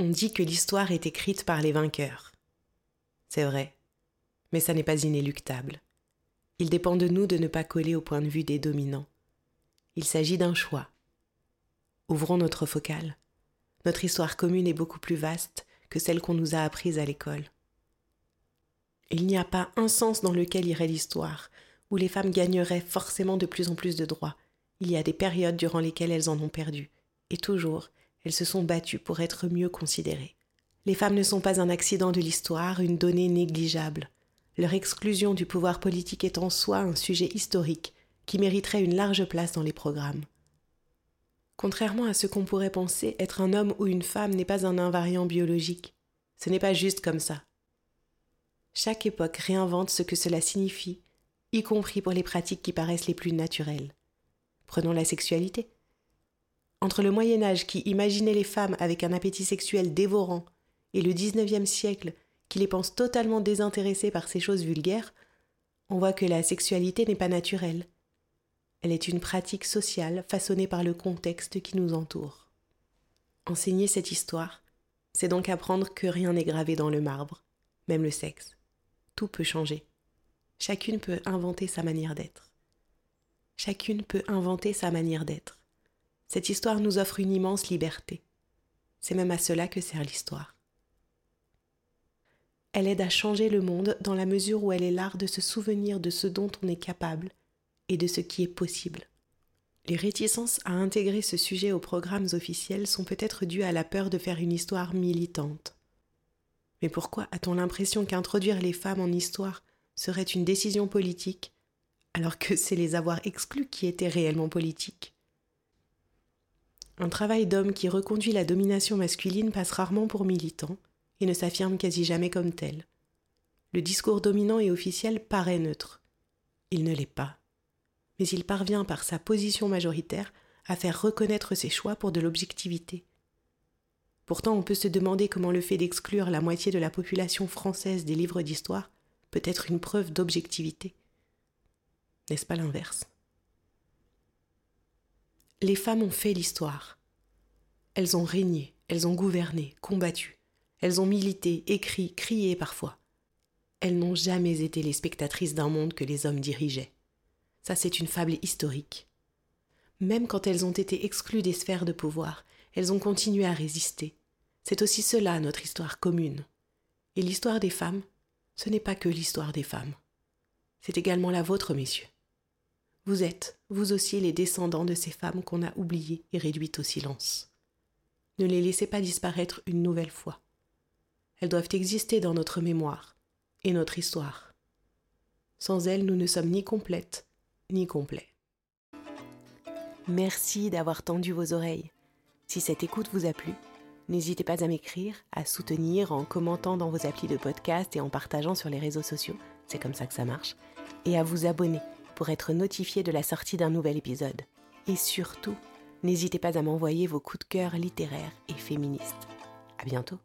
On dit que l'histoire est écrite par les vainqueurs. C'est vrai, mais ça n'est pas inéluctable. Il dépend de nous de ne pas coller au point de vue des dominants. Il s'agit d'un choix. Ouvrons notre focale. Notre histoire commune est beaucoup plus vaste que celle qu'on nous a apprise à l'école. Il n'y a pas un sens dans lequel irait l'histoire, où les femmes gagneraient forcément de plus en plus de droits. Il y a des périodes durant lesquelles elles en ont perdu, et toujours, elles se sont battues pour être mieux considérées. Les femmes ne sont pas un accident de l'histoire, une donnée négligeable. Leur exclusion du pouvoir politique est en soi un sujet historique qui mériterait une large place dans les programmes. Contrairement à ce qu'on pourrait penser, être un homme ou une femme n'est pas un invariant biologique. Ce n'est pas juste comme ça. Chaque époque réinvente ce que cela signifie, y compris pour les pratiques qui paraissent les plus naturelles. Prenons la sexualité. Entre le Moyen Âge qui imaginait les femmes avec un appétit sexuel dévorant et le XIXe siècle qui les pense totalement désintéressées par ces choses vulgaires, on voit que la sexualité n'est pas naturelle. Elle est une pratique sociale façonnée par le contexte qui nous entoure. Enseigner cette histoire, c'est donc apprendre que rien n'est gravé dans le marbre, même le sexe. Tout peut changer. Chacune peut inventer sa manière d'être. Chacune peut inventer sa manière d'être. Cette histoire nous offre une immense liberté. C'est même à cela que sert l'histoire. Elle aide à changer le monde dans la mesure où elle est l'art de se souvenir de ce dont on est capable et de ce qui est possible. Les réticences à intégrer ce sujet aux programmes officiels sont peut-être dues à la peur de faire une histoire militante. Mais pourquoi a-t-on l'impression qu'introduire les femmes en histoire serait une décision politique, alors que c'est les avoir exclus qui étaient réellement politiques? Un travail d'homme qui reconduit la domination masculine passe rarement pour militant et ne s'affirme quasi jamais comme tel. Le discours dominant et officiel paraît neutre. Il ne l'est pas. Mais il parvient par sa position majoritaire à faire reconnaître ses choix pour de l'objectivité. Pourtant, on peut se demander comment le fait d'exclure la moitié de la population française des livres d'histoire peut être une preuve d'objectivité. N'est-ce pas l'inverse? Les femmes ont fait l'histoire. Elles ont régné, elles ont gouverné, combattu. Elles ont milité, écrit, crié parfois. Elles n'ont jamais été les spectatrices d'un monde que les hommes dirigeaient. Ça, c'est une fable historique. Même quand elles ont été exclues des sphères de pouvoir, elles ont continué à résister. C'est aussi cela notre histoire commune. Et l'histoire des femmes, ce n'est pas que l'histoire des femmes. C'est également la vôtre, messieurs. Vous êtes, vous aussi, les descendants de ces femmes qu'on a oubliées et réduites au silence. Ne les laissez pas disparaître une nouvelle fois. Elles doivent exister dans notre mémoire et notre histoire. Sans elles, nous ne sommes ni complètes ni complets. Merci d'avoir tendu vos oreilles. Si cette écoute vous a plu, n'hésitez pas à m'écrire, à soutenir en commentant dans vos applis de podcast et en partageant sur les réseaux sociaux, c'est comme ça que ça marche, et à vous abonner pour être notifié de la sortie d'un nouvel épisode. Et surtout, n'hésitez pas à m'envoyer vos coups de cœur littéraires et féministes. À bientôt!